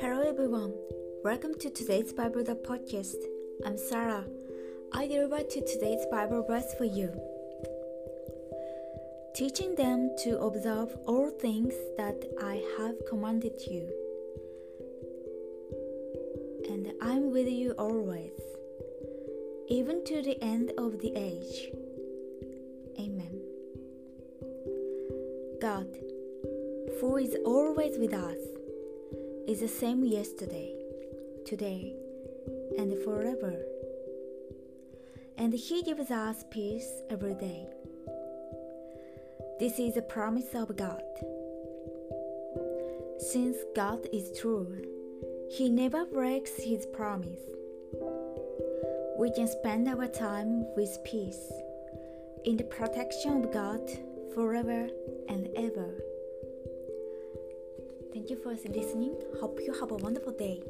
Hello everyone. Welcome to today's Bible the podcast. I'm Sarah. I deliver to today's Bible verse for you. Teaching them to observe all things that I have commanded you. And I'm with you always, even to the end of the age. God, who is always with us, is the same yesterday, today, and forever. And He gives us peace every day. This is a promise of God. Since God is true, He never breaks His promise. We can spend our time with peace in the protection of God forever and ever. Thank you for listening. Hope you have a wonderful day.